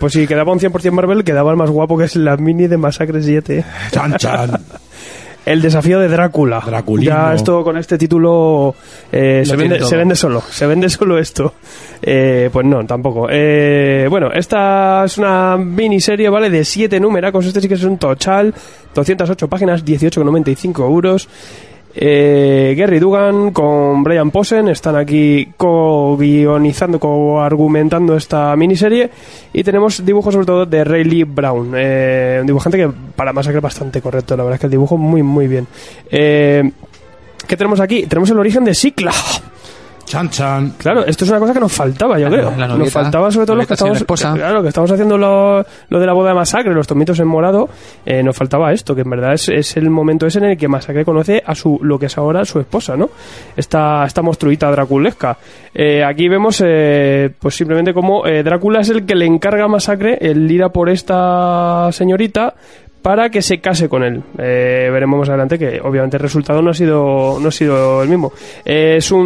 Pues si quedaba un 100% Marvel, quedaba el más guapo que es la mini de Masacre 7. Chan, chan. El desafío de Drácula. Draculismo. Ya esto con este título eh, se, vende, se vende solo. Se vende solo esto. Eh, pues no, tampoco. Eh, bueno, esta es una miniserie, ¿vale? De 7 números. Este sí que es un total. 208 páginas, 18,95 euros. Eh, Gary Dugan con Brian Posen están aquí co-guionizando, co-argumentando esta miniserie y tenemos dibujos sobre todo de Ray Brown, eh, un dibujante que para Masacre es bastante correcto, la verdad es que el dibujo muy muy bien. Eh, ¿Qué tenemos aquí? Tenemos el origen de Cicla. Chan, chan. Claro, esto es una cosa que nos faltaba, yo creo. la nos faltaba sobre todo los que estamos, esposa. claro, que estamos haciendo lo, lo de la boda de Masacre, los tomitos en morado, eh, nos faltaba esto, que en verdad es, es el momento ese en el que Masacre conoce a su lo que es ahora su esposa, ¿no? Esta, esta monstruita draculesca. Eh, aquí vemos, eh, pues simplemente como eh, Drácula es el que le encarga a Masacre el ir a por esta señorita para que se case con él. Eh, veremos más adelante que obviamente el resultado no ha sido, no ha sido el mismo. Eh, es un,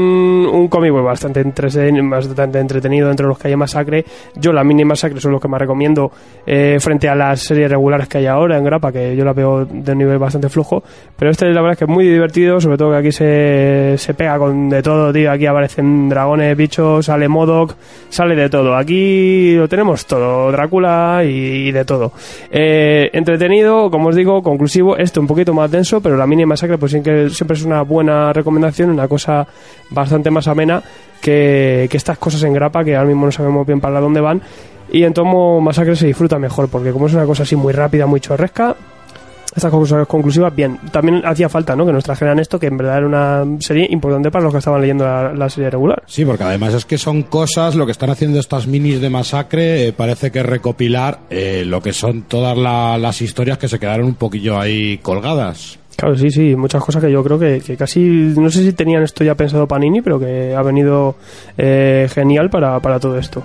un cómic pues, bastante, entreten- bastante entretenido entre los que hay masacre. Yo la mini masacre son los que más recomiendo eh, frente a las series regulares que hay ahora en Grapa, que yo la veo de un nivel bastante flojo. Pero este la verdad es que es muy divertido, sobre todo que aquí se, se pega con de todo, tío. Aquí aparecen dragones, bichos, sale Modoc, sale de todo. Aquí lo tenemos todo, Drácula y, de todo. Eh, como os digo, conclusivo, este un poquito más denso, pero la mini masacre pues siempre es una buena recomendación, una cosa bastante más amena que, que estas cosas en grapa que ahora mismo no sabemos bien para dónde van. Y en tomo masacre se disfruta mejor, porque como es una cosa así muy rápida, muy chorresca, estas conclusivas, bien. También hacía falta, ¿no? Que nos trajeran esto, que en verdad era una serie importante para los que estaban leyendo la, la serie regular. Sí, porque además es que son cosas, lo que están haciendo estas minis de masacre, eh, parece que recopilar eh, lo que son todas la- las historias que se quedaron un poquillo ahí colgadas. Claro, sí, sí, muchas cosas que yo creo que, que casi, no sé si tenían esto ya pensado Panini, pero que ha venido eh, genial para, para todo esto.